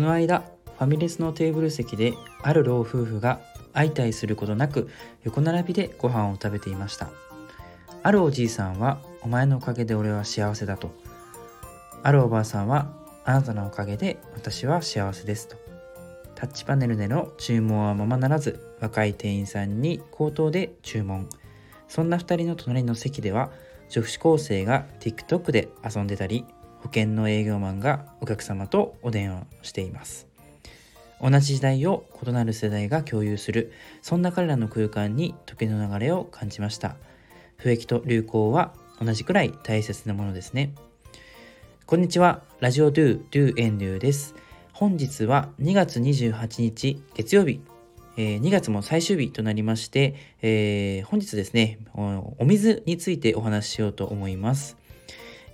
この間ファミレスのテーブル席である老夫婦が相対することなく横並びでご飯を食べていました。あるおじいさんはお前のおかげで俺は幸せだと。あるおばあさんはあなたのおかげで私は幸せですと。タッチパネルでの注文はままならず若い店員さんに口頭で注文。そんな2人の隣の席では女子高生が TikTok で遊んでたり保険の営業マンがお客様とお電話しています。同じ時代を異なる世代が共有するそんな彼らの空間に時の流れを感じました。不益と流行は同じくらい大切なものですね。こんにちはラジオドゥドゥエンドゥです。本日は2月28日月曜日。え、2月も最終日となりまして、えー、本日ですねお水についてお話ししようと思います、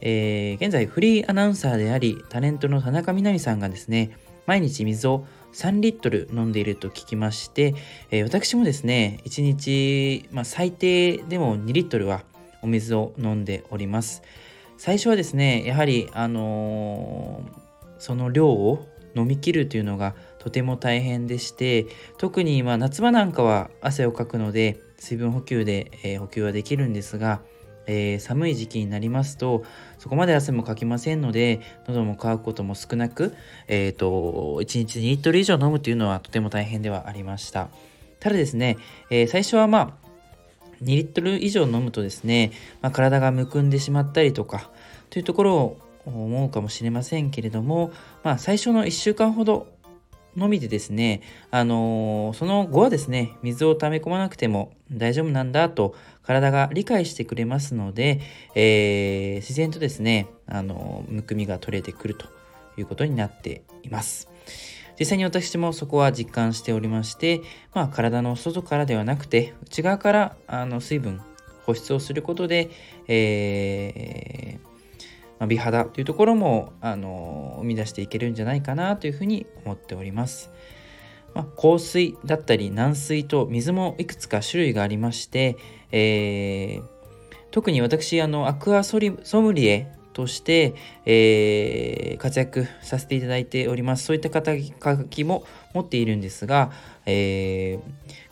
えー、現在フリーアナウンサーでありタレントの田中みな実さんがですね毎日水を3リットル飲んでいると聞きまして、えー、私もですね、1日、まあ、最低でも2リットルはお水を飲んでおります。最初はですね、やはり、あのー、その量を飲み切るというのがとても大変でして、特にま夏場なんかは汗をかくので、水分補給で、えー、補給はできるんですが、えー、寒い時期になりますとそこまで汗もかきませんので喉も渇くことも少なく、えーと、1日2リットル以上飲むというのはとても大変ではありました。ただですね、えー、最初はまあ2リットル以上飲むとですね、まあ、体がむくんでしまったりとかというところを思うかもしれませんけれども、まあ、最初の1週間ほどのみでですね、あのー、その後はですね、水を溜め込まなくても大丈夫なんだと体が理解してくれますので、えー、自然とですね、あのー、むくみが取れてくるということになっています。実際に私もそこは実感しておりまして、まあ、体の外からではなくて内側からあの水分保湿をすることで、えー、美肌というところもあの生み出していけるんじゃないかなというふうに思っております。まあ、香水だったり軟水と水もいくつか種類がありまして、えー、特に私あのアクアソリソムリエとして、えー、活躍させていただいておりますそういった肩書きも持っているんですが、えー、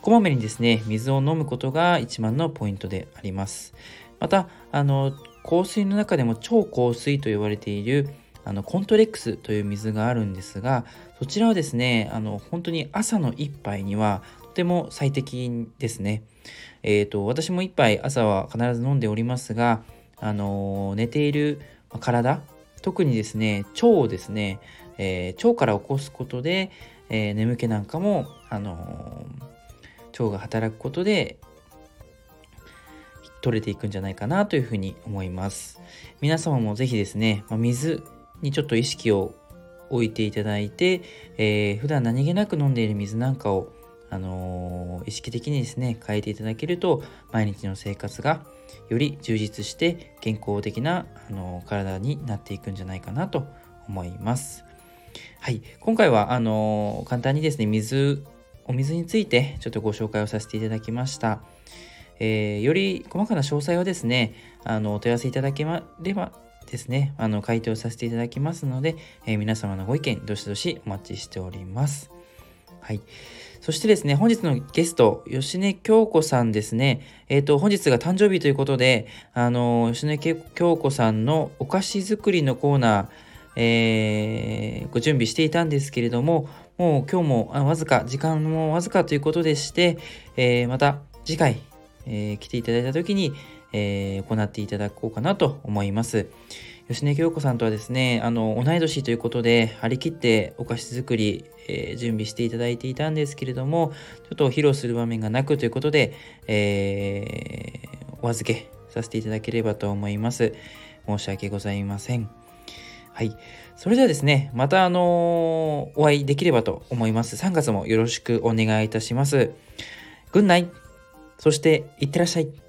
こまめにですね水を飲むことが一番のポイントでありますまたあの香水の中でも超香水と言われているあのコントレックスという水があるんですがそちらはですねあの本当に朝の一杯にはとても最適ですね。えーと、私も一杯朝は必ず飲んでおりますが、あの、寝ている体特にですね腸をですね、えー、腸から起こすことで、えー、眠気なんかも、あの腸が働くことで取れていくんじゃないかなというふうに思います。皆様もぜひですね、まあ、水にちょっと意識を置いていただいて、えー、普段何気なく飲んでいる水なんかを、あのー、意識的にですね変えていただけると毎日の生活がより充実して健康的な、あのー、体になっていくんじゃないかなと思います。はい、今回はあの簡単にですね水お水についてちょっとご紹介をさせていただきました。えー、より細かな詳細はですね、あの、お問い合わせいただければですね、あの、回答させていただきますので、え、皆様のご意見、どしどしお待ちしております。はい。そしてですね、本日のゲスト、吉根京子さんですね。えっ、ー、と、本日が誕生日ということで、あの、吉根京子さんのお菓子作りのコーナー、えー、ご準備していたんですけれども、もう今日もわずか、時間もわずかということでして、えー、また次回、えー、来ていただいた時に、えー、行っていただこうかなと思います。吉根京子さんとはですね、あの、同い年ということで、張り切ってお菓子作り、えー、準備していただいていたんですけれども、ちょっと披露する場面がなくということで、えー、お預けさせていただければと思います。申し訳ございません。はい。それではですね、またあのー、お会いできればと思います。3月もよろしくお願いいたします。Good night! そして、いってらっしゃい。